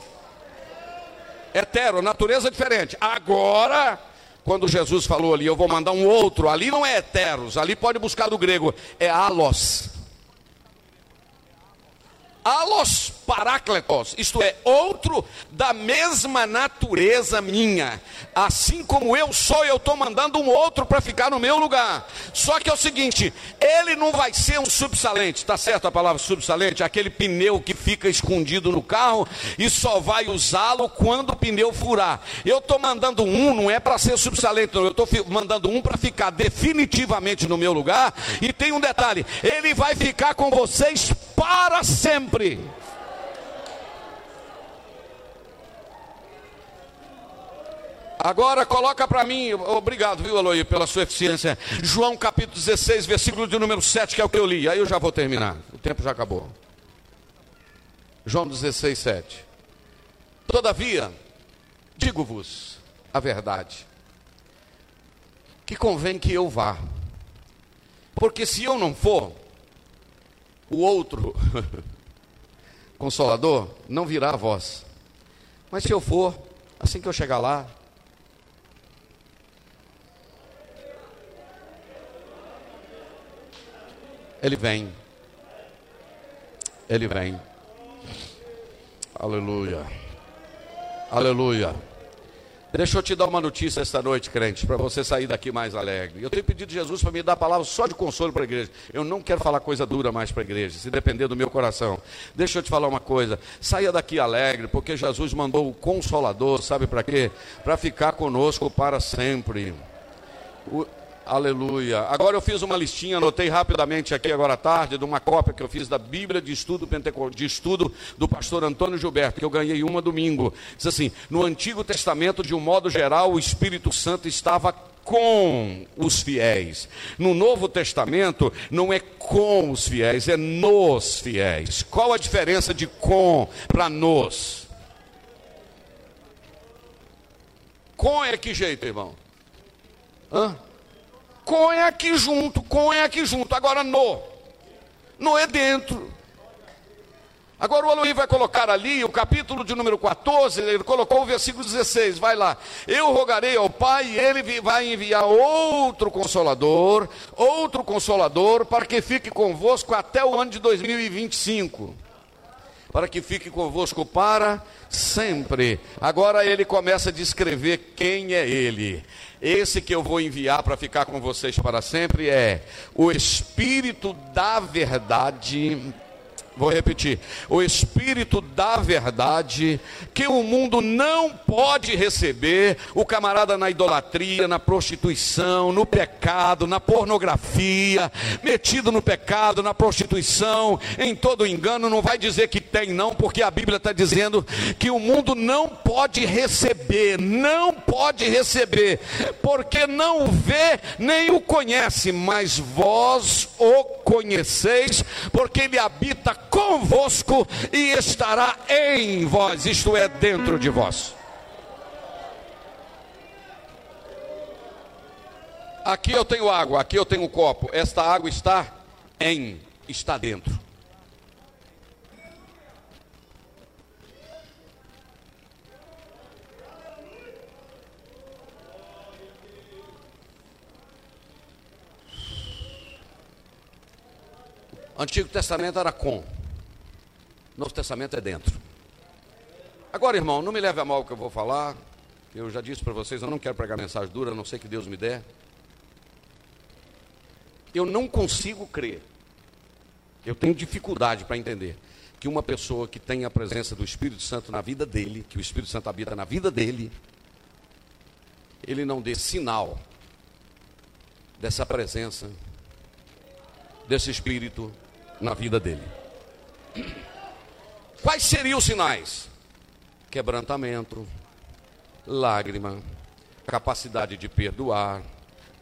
Hetero, natureza é diferente. Agora, quando Jesus falou ali, eu vou mandar um outro, ali não é heteros, ali pode buscar do grego, é alos. Alos parácletos, isto é, outro da mesma natureza minha. Assim como eu sou, eu estou mandando um outro para ficar no meu lugar. Só que é o seguinte: ele não vai ser um subsalente, está certo a palavra subsalente? Aquele pneu que fica escondido no carro e só vai usá-lo quando o pneu furar. Eu estou mandando um, não é para ser subsalente, eu estou mandando um para ficar definitivamente no meu lugar. E tem um detalhe: ele vai ficar com vocês para sempre. Agora coloca para mim, obrigado, viu, Aloy, pela sua eficiência. João capítulo 16, versículo de número 7, que é o que eu li. Aí eu já vou terminar. O tempo já acabou. João 16, 7. Todavia, digo-vos a verdade, que convém que eu vá. Porque se eu não for, o outro [LAUGHS] consolador não virá a vós. Mas se eu for, assim que eu chegar lá, Ele vem. Ele vem. Aleluia. Aleluia. Deixa eu te dar uma notícia esta noite, crente, para você sair daqui mais alegre. Eu tenho pedido a Jesus para me dar palavras só de consolo para a igreja. Eu não quero falar coisa dura mais para a igreja, se depender do meu coração. Deixa eu te falar uma coisa. Saia daqui alegre, porque Jesus mandou o consolador, sabe para quê? Para ficar conosco para sempre. O, Aleluia. Agora eu fiz uma listinha, anotei rapidamente aqui agora à tarde, de uma cópia que eu fiz da Bíblia de estudo, de estudo do pastor Antônio Gilberto, que eu ganhei uma domingo. Diz assim: no Antigo Testamento, de um modo geral, o Espírito Santo estava com os fiéis. No Novo Testamento, não é com os fiéis, é nos fiéis. Qual a diferença de com para nos? Com é que jeito, irmão? Hã? Com é aqui junto, com é aqui junto. Agora no. No é dentro. Agora o Aloí vai colocar ali o capítulo de número 14, ele colocou o versículo 16, vai lá. Eu rogarei ao Pai e ele vai enviar outro consolador, outro consolador, para que fique convosco até o ano de 2025. Para que fique convosco para sempre. Agora ele começa a descrever quem é ele. Esse que eu vou enviar para ficar com vocês para sempre é o Espírito da Verdade Vou repetir: o Espírito da verdade, que o mundo não pode receber, o camarada na idolatria, na prostituição, no pecado, na pornografia, metido no pecado, na prostituição, em todo engano, não vai dizer que tem, não, porque a Bíblia está dizendo que o mundo não pode receber, não pode receber, porque não o vê nem o conhece, mas vós o conheceis, porque ele habita convosco e estará em vós, isto é, dentro de vós. Aqui eu tenho água, aqui eu tenho um copo. Esta água está em, está dentro. Antigo Testamento era com. Novo Testamento é dentro. Agora, irmão, não me leve a mal o que eu vou falar. Eu já disse para vocês, eu não quero pregar mensagem dura, a não sei que Deus me der. Eu não consigo crer. Eu tenho dificuldade para entender que uma pessoa que tem a presença do Espírito Santo na vida dele, que o Espírito Santo habita na vida dele, ele não dê sinal dessa presença, desse Espírito na vida dele. Quais seriam os sinais? Quebrantamento, lágrima, capacidade de perdoar,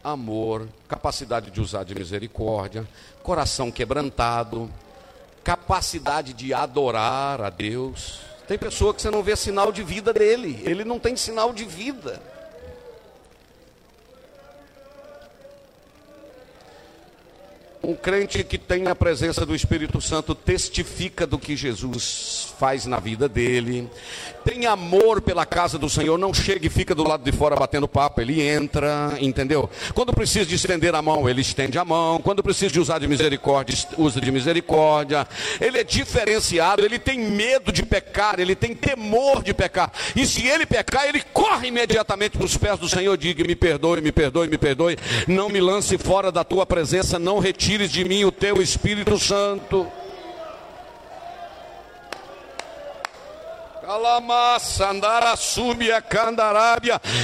amor, capacidade de usar de misericórdia, coração quebrantado, capacidade de adorar a Deus. Tem pessoa que você não vê sinal de vida dele, ele não tem sinal de vida. Um crente que tem a presença do Espírito Santo testifica do que Jesus faz na vida dele. Tem amor pela casa do Senhor, não chega e fica do lado de fora batendo papo, ele entra, entendeu? Quando precisa de estender a mão, ele estende a mão. Quando precisa de usar de misericórdia, usa de misericórdia. Ele é diferenciado, ele tem medo de pecar, ele tem temor de pecar. E se ele pecar, ele corre imediatamente para os pés do Senhor, diga: "Me perdoe, me perdoe, me perdoe. Não me lance fora da tua presença, não retire tires de mim o teu Espírito Santo.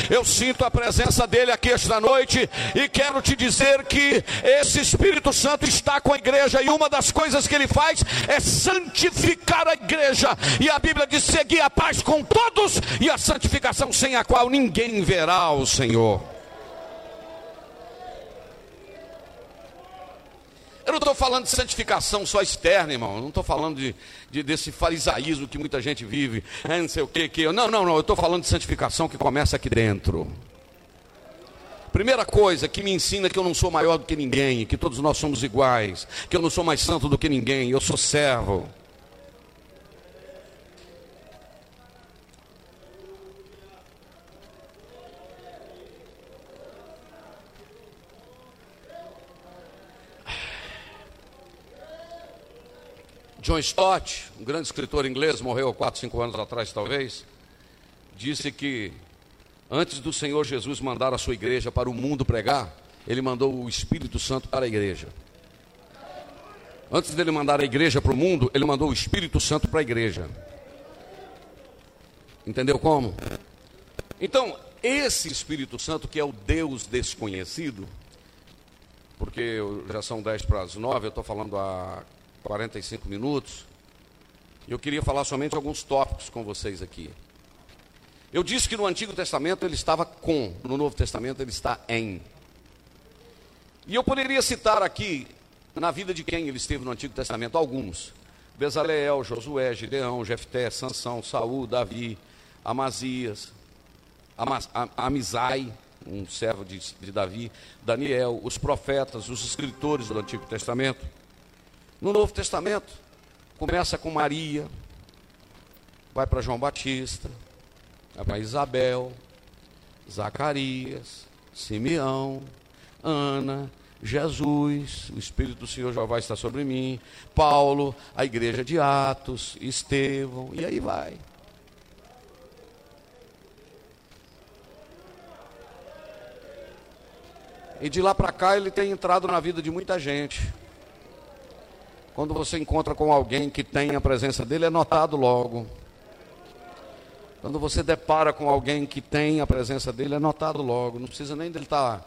Eu sinto a presença dele aqui esta noite e quero te dizer que esse Espírito Santo está com a igreja e uma das coisas que ele faz é santificar a igreja. E a Bíblia diz: seguir a paz com todos e a santificação sem a qual ninguém verá o Senhor. Eu não estou falando de santificação só externa, irmão. Eu não estou falando de, de, desse farisaísmo que muita gente vive. É, não sei o que, que. Não, não, não. Eu estou falando de santificação que começa aqui dentro. Primeira coisa que me ensina que eu não sou maior do que ninguém, que todos nós somos iguais, que eu não sou mais santo do que ninguém, eu sou servo. John Stott, um grande escritor inglês, morreu há 4, 5 anos atrás talvez, disse que antes do Senhor Jesus mandar a sua igreja para o mundo pregar, ele mandou o Espírito Santo para a igreja. Antes dele mandar a igreja para o mundo, ele mandou o Espírito Santo para a igreja. Entendeu como? Então, esse Espírito Santo, que é o Deus desconhecido, porque já são 10 para as 9, eu estou falando há 45 minutos. Eu queria falar somente alguns tópicos com vocês aqui. Eu disse que no Antigo Testamento ele estava com, no Novo Testamento ele está em. E eu poderia citar aqui, na vida de quem ele esteve no Antigo Testamento, alguns. Bezaleel, Josué, Gideão, Jefté, Sansão, Saul, Davi, Amazias, Amizai, um servo de, de Davi, Daniel, os profetas, os escritores do Antigo Testamento. No Novo Testamento, começa com Maria, vai para João Batista, vai para Isabel, Zacarias, Simeão, Ana, Jesus, o Espírito do Senhor já vai estar sobre mim, Paulo, a igreja de Atos, Estevão, e aí vai. E de lá para cá ele tem entrado na vida de muita gente. Quando você encontra com alguém que tem a presença dele, é notado logo. Quando você depara com alguém que tem a presença dele, é notado logo. Não precisa nem dele estar. Tá,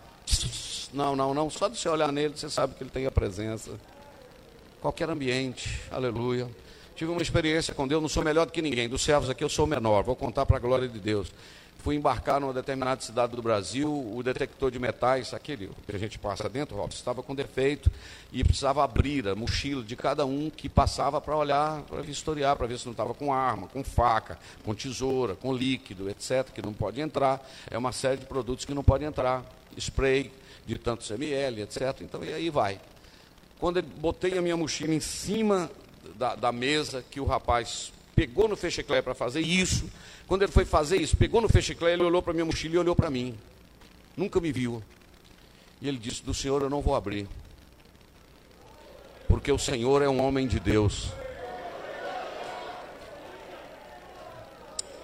não, não, não. Só de você olhar nele, você sabe que ele tem a presença. Qualquer ambiente, aleluia. Tive uma experiência com Deus, não sou melhor do que ninguém. Dos servos aqui eu sou menor, vou contar para a glória de Deus fui embarcar numa determinada cidade do Brasil, o detector de metais, aquele que a gente passa dentro, Robson, estava com defeito e precisava abrir a mochila de cada um que passava para olhar, para vistoriar, para ver se não estava com arma, com faca, com tesoura, com líquido, etc., que não pode entrar. É uma série de produtos que não pode entrar. Spray de tantos ml, etc. Então, e aí vai. Quando eu botei a minha mochila em cima da, da mesa, que o rapaz pegou no fecheclé para fazer isso, quando ele foi fazer isso, pegou no fechiclé, ele olhou para minha mochila e olhou para mim. Nunca me viu. E ele disse: Do Senhor eu não vou abrir. Porque o Senhor é um homem de Deus.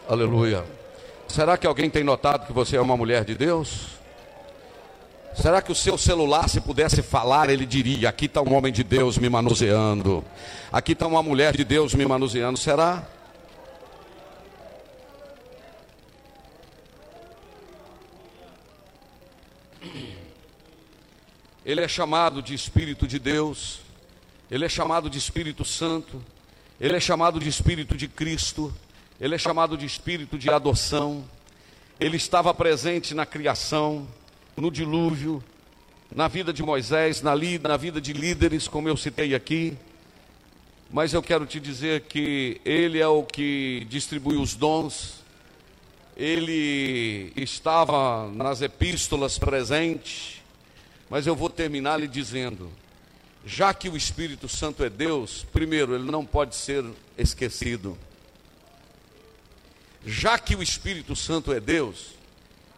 Aleluia. Será que alguém tem notado que você é uma mulher de Deus? Será que o seu celular, se pudesse falar, ele diria: aqui está um homem de Deus me manuseando, aqui está uma mulher de Deus me manuseando? Será? Ele é chamado de Espírito de Deus, ele é chamado de Espírito Santo, ele é chamado de Espírito de Cristo, ele é chamado de Espírito de adoção. Ele estava presente na criação, no dilúvio, na vida de Moisés, na, na vida de líderes, como eu citei aqui. Mas eu quero te dizer que Ele é o que distribui os dons, Ele estava nas epístolas presente, mas eu vou terminar lhe dizendo: já que o Espírito Santo é Deus, primeiro, ele não pode ser esquecido. Já que o Espírito Santo é Deus,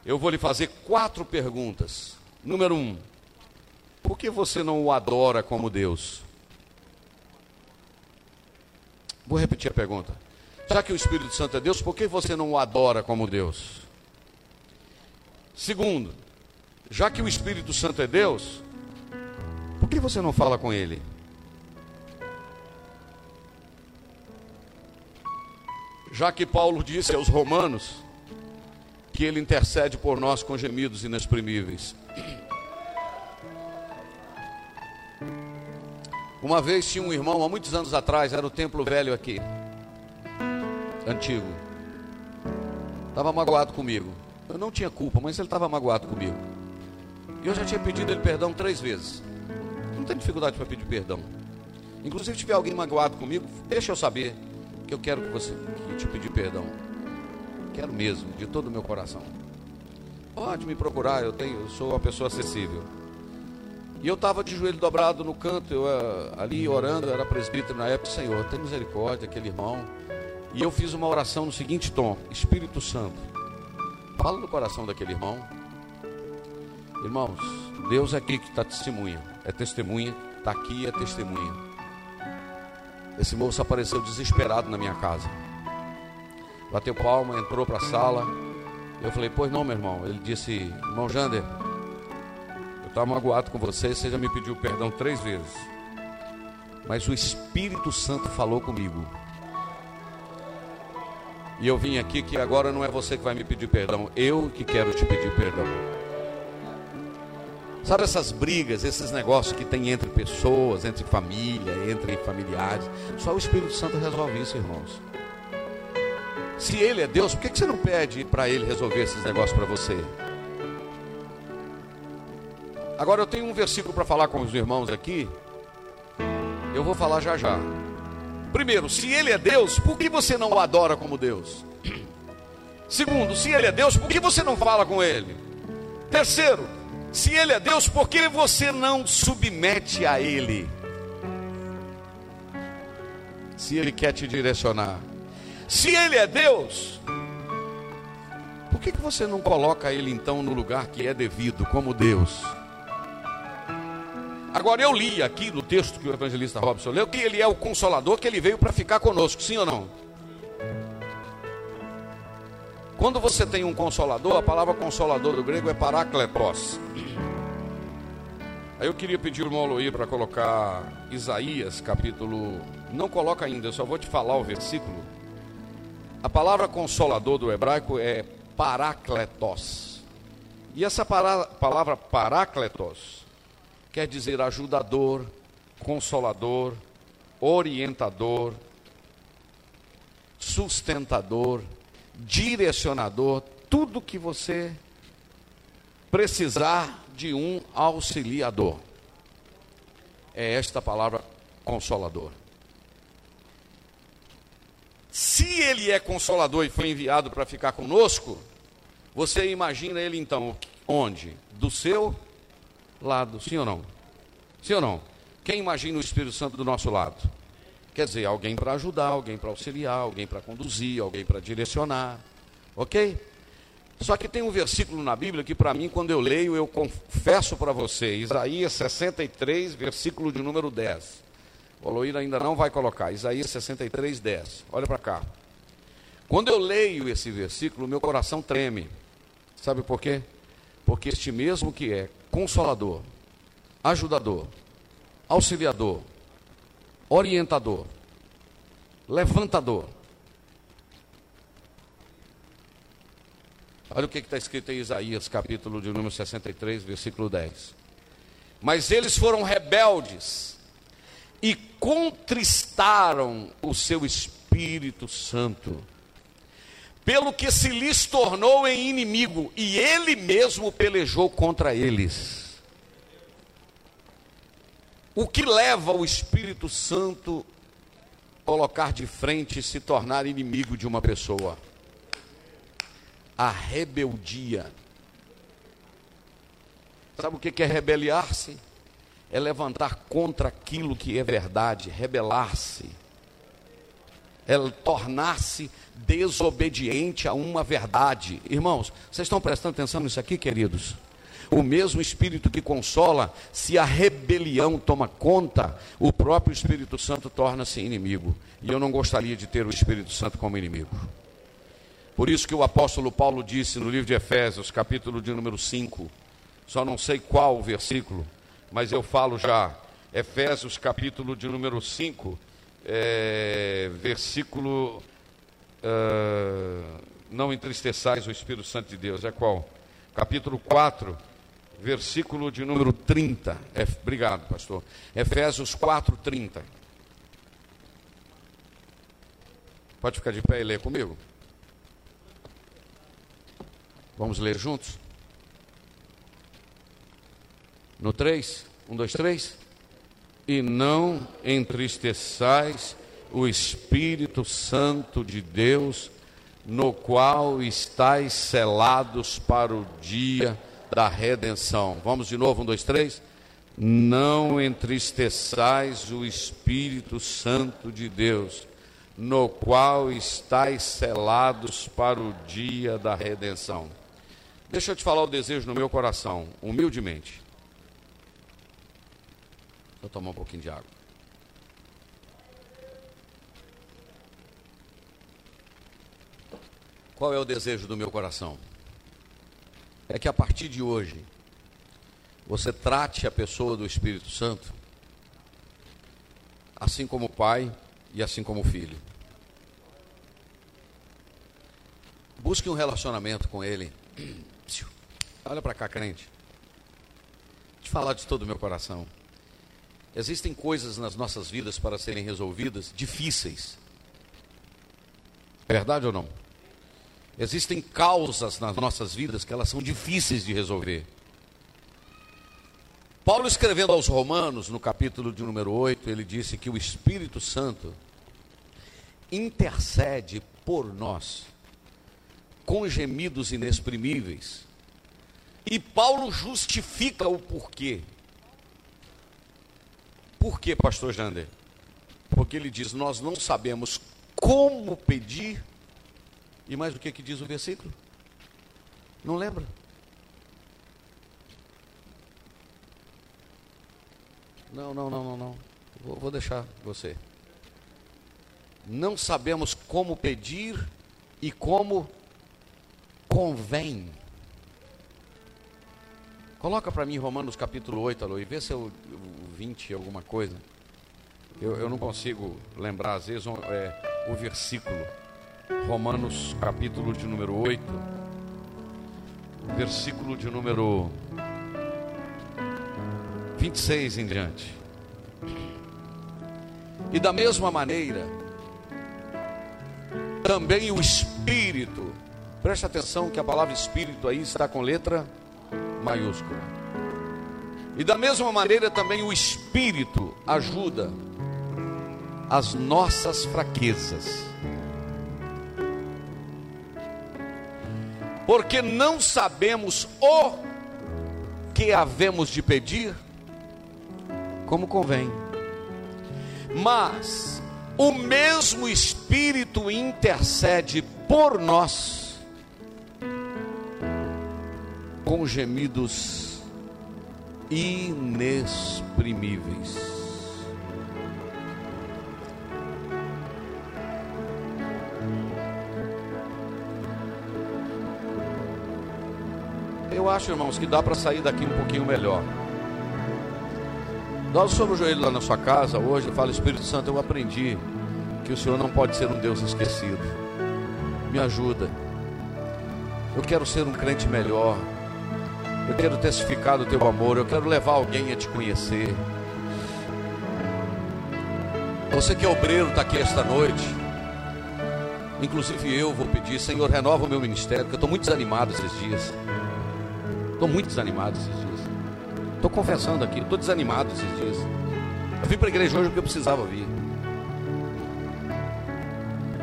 eu vou lhe fazer quatro perguntas. Número um, por que você não o adora como Deus? Vou repetir a pergunta. Já que o Espírito Santo é Deus, por que você não o adora como Deus? Segundo, já que o Espírito Santo é Deus, por que você não fala com ele? Já que Paulo disse aos Romanos que ele intercede por nós com gemidos inexprimíveis. Uma vez tinha um irmão, há muitos anos atrás, era o templo velho aqui, antigo. Estava magoado comigo. Eu não tinha culpa, mas ele estava magoado comigo. Eu já tinha pedido ele perdão três vezes. Não tem dificuldade para pedir perdão. Inclusive, se tiver alguém magoado comigo, deixa eu saber que eu quero que você que te pedir perdão. Quero mesmo, de todo o meu coração. Pode me procurar, eu tenho, eu sou uma pessoa acessível. E eu estava de joelho dobrado no canto, eu eh, ali orando, eu era presbítero na época, Senhor, tem misericórdia, aquele irmão. E eu fiz uma oração no seguinte tom: Espírito Santo, fala no coração daquele irmão Irmãos, Deus é aqui que está testemunha, é testemunha, está aqui é testemunha. Esse moço apareceu desesperado na minha casa. Bateu palma, entrou para a sala. Eu falei, pois não, meu irmão. Ele disse, irmão Jander, eu estava magoado com você, você já me pediu perdão três vezes. Mas o Espírito Santo falou comigo. E eu vim aqui que agora não é você que vai me pedir perdão, eu que quero te pedir perdão. Sabe essas brigas, esses negócios que tem entre pessoas, entre família, entre familiares? Só o Espírito Santo resolve isso, irmãos. Se Ele é Deus, por que você não pede para Ele resolver esses negócios para você? Agora eu tenho um versículo para falar com os irmãos aqui. Eu vou falar já já. Primeiro, se Ele é Deus, por que você não o adora como Deus? Segundo, se Ele é Deus, por que você não fala com Ele? Terceiro, se Ele é Deus, por que você não submete a Ele? Se Ele quer te direcionar. Se Ele é Deus, por que, você não coloca Ele então no lugar que é devido, como Deus? Agora eu li aqui no texto que o evangelista Robson leu que ele é o consolador, que ele veio para ficar conosco, sim ou não? Quando você tem um consolador, a palavra consolador do grego é parakletos. Aí eu queria pedir o irmão Aloí para colocar Isaías, capítulo. Não coloca ainda, eu só vou te falar o versículo. A palavra consolador do hebraico é parakletos. E essa palavra parakletos quer dizer ajudador, consolador, orientador, sustentador direcionador, tudo que você precisar de um auxiliador. É esta palavra consolador. Se ele é consolador e foi enviado para ficar conosco, você imagina ele então onde? Do seu lado, sim ou não? Sim ou não? Quem imagina o Espírito Santo do nosso lado? Quer dizer, alguém para ajudar, alguém para auxiliar, alguém para conduzir, alguém para direcionar. Ok? Só que tem um versículo na Bíblia que, para mim, quando eu leio, eu confesso para você, Isaías 63, versículo de número 10. O Aloíra ainda não vai colocar, Isaías 63, 10. Olha para cá. Quando eu leio esse versículo, meu coração treme. Sabe por quê? Porque este mesmo que é consolador, ajudador, auxiliador, orientador, levantador. Olha o que está escrito em Isaías, capítulo de número 63, versículo 10. Mas eles foram rebeldes e contristaram o seu Espírito Santo, pelo que se lhes tornou em inimigo, e ele mesmo pelejou contra eles. O que leva o Espírito Santo a colocar de frente e se tornar inimigo de uma pessoa? A rebeldia. Sabe o que é rebeliar-se? É levantar contra aquilo que é verdade, rebelar-se. É tornar-se desobediente a uma verdade. Irmãos, vocês estão prestando atenção nisso aqui, queridos? O mesmo Espírito que consola, se a rebelião toma conta, o próprio Espírito Santo torna-se inimigo. E eu não gostaria de ter o Espírito Santo como inimigo. Por isso que o apóstolo Paulo disse no livro de Efésios, capítulo de número 5, só não sei qual o versículo, mas eu falo já. Efésios, capítulo de número 5, é, versículo. Uh, não entristeçais o Espírito Santo de Deus, é qual? Capítulo 4, versículo de número 30. É, obrigado, pastor. Efésios 4, 30. Pode ficar de pé e ler comigo? Vamos ler juntos? No 3? 1, 2, 3. E não entristeçais o Espírito Santo de Deus, no qual estáis selados para o dia da redenção. Vamos de novo, um, dois, três. Não entristeçais o Espírito Santo de Deus, no qual estáis selados para o dia da redenção. Deixa eu te falar o desejo no meu coração, humildemente. Vou tomar um pouquinho de água. Qual é o desejo do meu coração? É que a partir de hoje você trate a pessoa do Espírito Santo assim como o pai e assim como o filho. Busque um relacionamento com ele. [CLEARS THROAT] Olha para cá, crente. Te falar de todo o meu coração. Existem coisas nas nossas vidas para serem resolvidas difíceis. Verdade ou não? Existem causas nas nossas vidas que elas são difíceis de resolver. Paulo escrevendo aos Romanos, no capítulo de número 8, ele disse que o Espírito Santo intercede por nós com gemidos inexprimíveis. E Paulo justifica o porquê. Por quê, pastor Jander? Porque ele diz: Nós não sabemos como pedir e mais o que, que diz o versículo? Não lembra? Não, não, não, não, não. Vou, vou deixar você. Não sabemos como pedir e como convém. Coloca para mim Romanos capítulo 8, Alô, e vê se eu, 20 alguma coisa. Eu, eu não consigo lembrar, às vezes, é, o versículo. Romanos capítulo de número 8, versículo de número 26 em diante. E da mesma maneira, também o Espírito, preste atenção que a palavra Espírito aí está com letra maiúscula. E da mesma maneira também o Espírito ajuda as nossas fraquezas porque não sabemos o que havemos de pedir como convém. Mas o mesmo Espírito intercede por nós com gemidos inexprimíveis. Acho, irmãos, que dá para sair daqui um pouquinho melhor. Nós sobre o joelho lá na sua casa hoje fala, Espírito Santo, eu aprendi que o Senhor não pode ser um Deus esquecido. Me ajuda. Eu quero ser um crente melhor. Eu quero testificar do teu amor. Eu quero levar alguém a te conhecer. Você que é obreiro está aqui esta noite. Inclusive eu vou pedir, Senhor, renova o meu ministério, porque eu estou muito desanimado esses dias. Estou muito desanimado esses dias. Estou confessando aqui, estou desanimado esses dias. Eu vim para a igreja hoje porque eu precisava vir.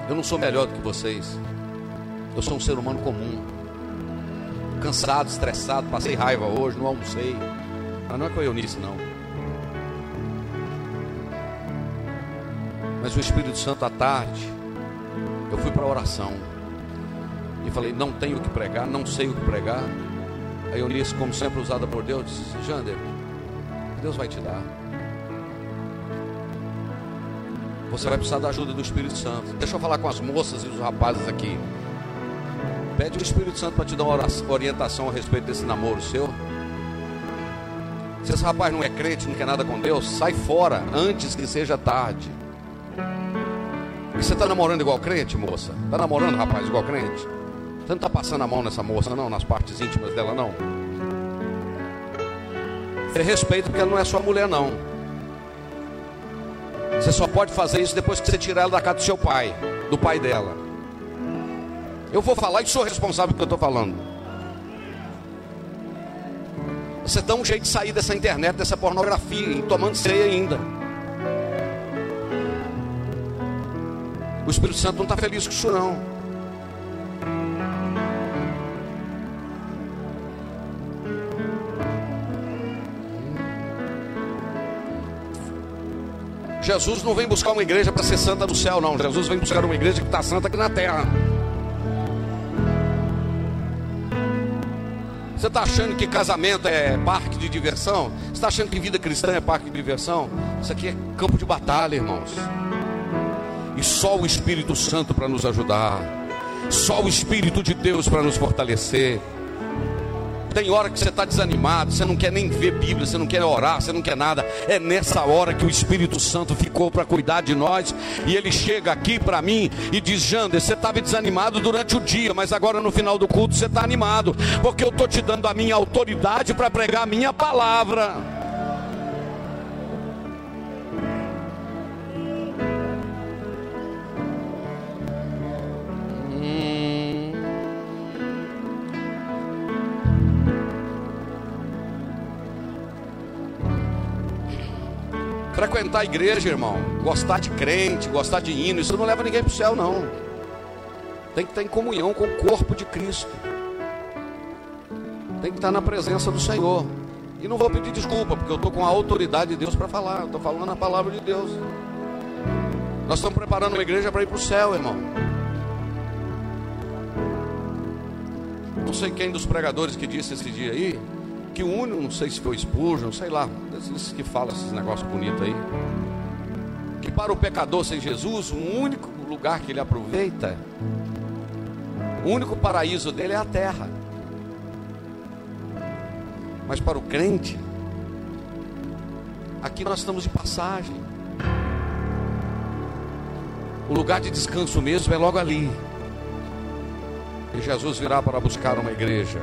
Eu não sou melhor do que vocês. Eu sou um ser humano comum. Cansado, estressado, passei raiva hoje, não almocei. Mas não é com a Eunice, não. Mas o Espírito Santo à tarde, eu fui para a oração. E falei, não tenho o que pregar, não sei o que pregar. A Eunice, como sempre usada por Deus, disse: Jander, Deus vai te dar. Você vai precisar da ajuda do Espírito Santo. Deixa eu falar com as moças e os rapazes aqui. Pede o Espírito Santo para te dar uma orientação a respeito desse namoro seu. Se esse rapaz não é crente, não quer nada com Deus, sai fora antes que seja tarde. E você está namorando igual crente, moça? Está namorando, rapaz, igual crente? Você não está passando a mão nessa moça, não, nas partes íntimas dela, não. Você respeita porque ela não é sua mulher, não. Você só pode fazer isso depois que você tirar ela da casa do seu pai, do pai dela. Eu vou falar e sou responsável pelo que eu estou falando. Você dá um jeito de sair dessa internet, dessa pornografia, tomando ceia ainda. O Espírito Santo não está feliz com isso, não. Jesus não vem buscar uma igreja para ser santa no céu, não. Jesus vem buscar uma igreja que está santa aqui na terra. Você está achando que casamento é parque de diversão? Você está achando que vida cristã é parque de diversão? Isso aqui é campo de batalha, irmãos. E só o Espírito Santo para nos ajudar. Só o Espírito de Deus para nos fortalecer. Tem hora que você está desanimado, você não quer nem ver Bíblia, você não quer orar, você não quer nada. É nessa hora que o Espírito Santo ficou para cuidar de nós. E ele chega aqui para mim e diz: Jander, você estava desanimado durante o dia, mas agora no final do culto você está animado, porque eu estou te dando a minha autoridade para pregar a minha palavra. Frequentar a igreja, irmão, gostar de crente, gostar de hino, isso não leva ninguém para o céu, não. Tem que estar em comunhão com o corpo de Cristo. Tem que estar na presença do Senhor. E não vou pedir desculpa, porque eu estou com a autoridade de Deus para falar. Estou falando a palavra de Deus. Nós estamos preparando uma igreja para ir para o céu, irmão. Não sei quem dos pregadores que disse esse dia aí, que o único, não sei se foi Spurgeon, sei lá, esses que falam esses negócios bonitos aí, que para o pecador sem Jesus, o único lugar que ele aproveita, o único paraíso dele é a terra. Mas para o crente, aqui nós estamos de passagem. O lugar de descanso mesmo é logo ali. E Jesus virá para buscar uma igreja.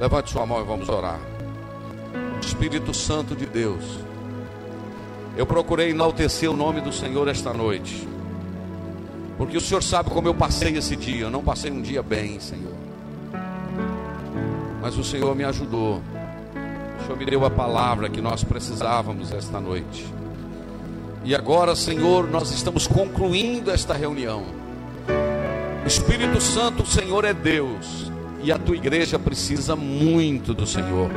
Levante sua mão e vamos orar. Espírito Santo de Deus, eu procurei enaltecer o nome do Senhor esta noite, porque o Senhor sabe como eu passei esse dia. Eu não passei um dia bem, Senhor, mas o Senhor me ajudou. O Senhor me deu a palavra que nós precisávamos esta noite. E agora, Senhor, nós estamos concluindo esta reunião. Espírito Santo, o Senhor é Deus. E a tua igreja precisa muito do Senhor.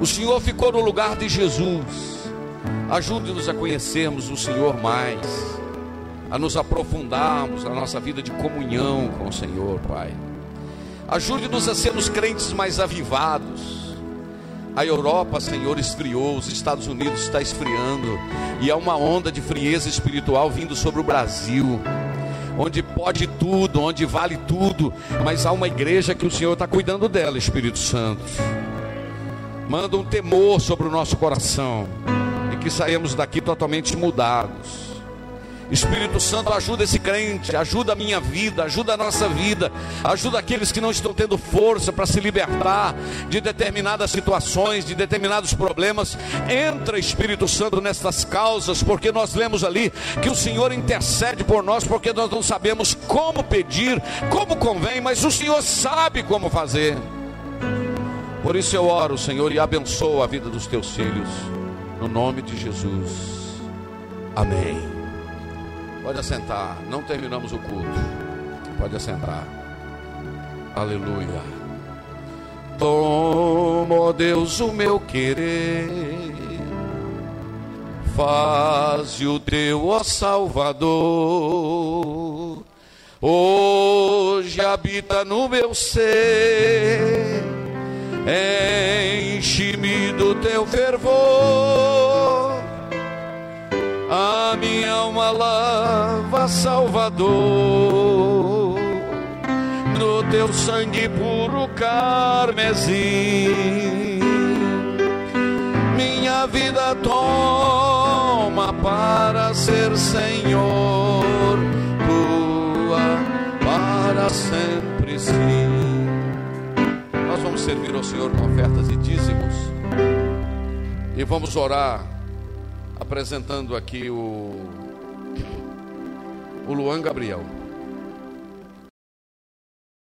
O Senhor ficou no lugar de Jesus. Ajude-nos a conhecermos o Senhor mais, a nos aprofundarmos na nossa vida de comunhão com o Senhor, Pai. Ajude-nos a sermos crentes mais avivados. A Europa, Senhor, esfriou, os Estados Unidos está esfriando, e há uma onda de frieza espiritual vindo sobre o Brasil. Onde pode tudo, onde vale tudo, mas há uma igreja que o Senhor está cuidando dela, Espírito Santo. Manda um temor sobre o nosso coração e que saímos daqui totalmente mudados Espírito Santo, ajuda esse crente, ajuda a minha vida, ajuda a nossa vida, ajuda aqueles que não estão tendo força para se libertar de determinadas situações, de determinados problemas. Entra, Espírito Santo, nessas causas, porque nós lemos ali que o Senhor intercede por nós, porque nós não sabemos como pedir, como convém, mas o Senhor sabe como fazer. Por isso eu oro, Senhor, e abençoo a vida dos teus filhos, no nome de Jesus. Amém. Pode assentar, não terminamos o culto. Pode assentar. Aleluia. Toma, Deus, o meu querer. Faz o teu, ó Salvador. Hoje habita no meu ser. Enche-me do teu fervor a minha alma lava, Salvador, no teu sangue puro carmesim. Minha vida toma para ser Senhor, tua para sempre sim. Nós vamos servir ao Senhor com ofertas e dízimos e vamos orar apresentando aqui o, o Luan Gabriel.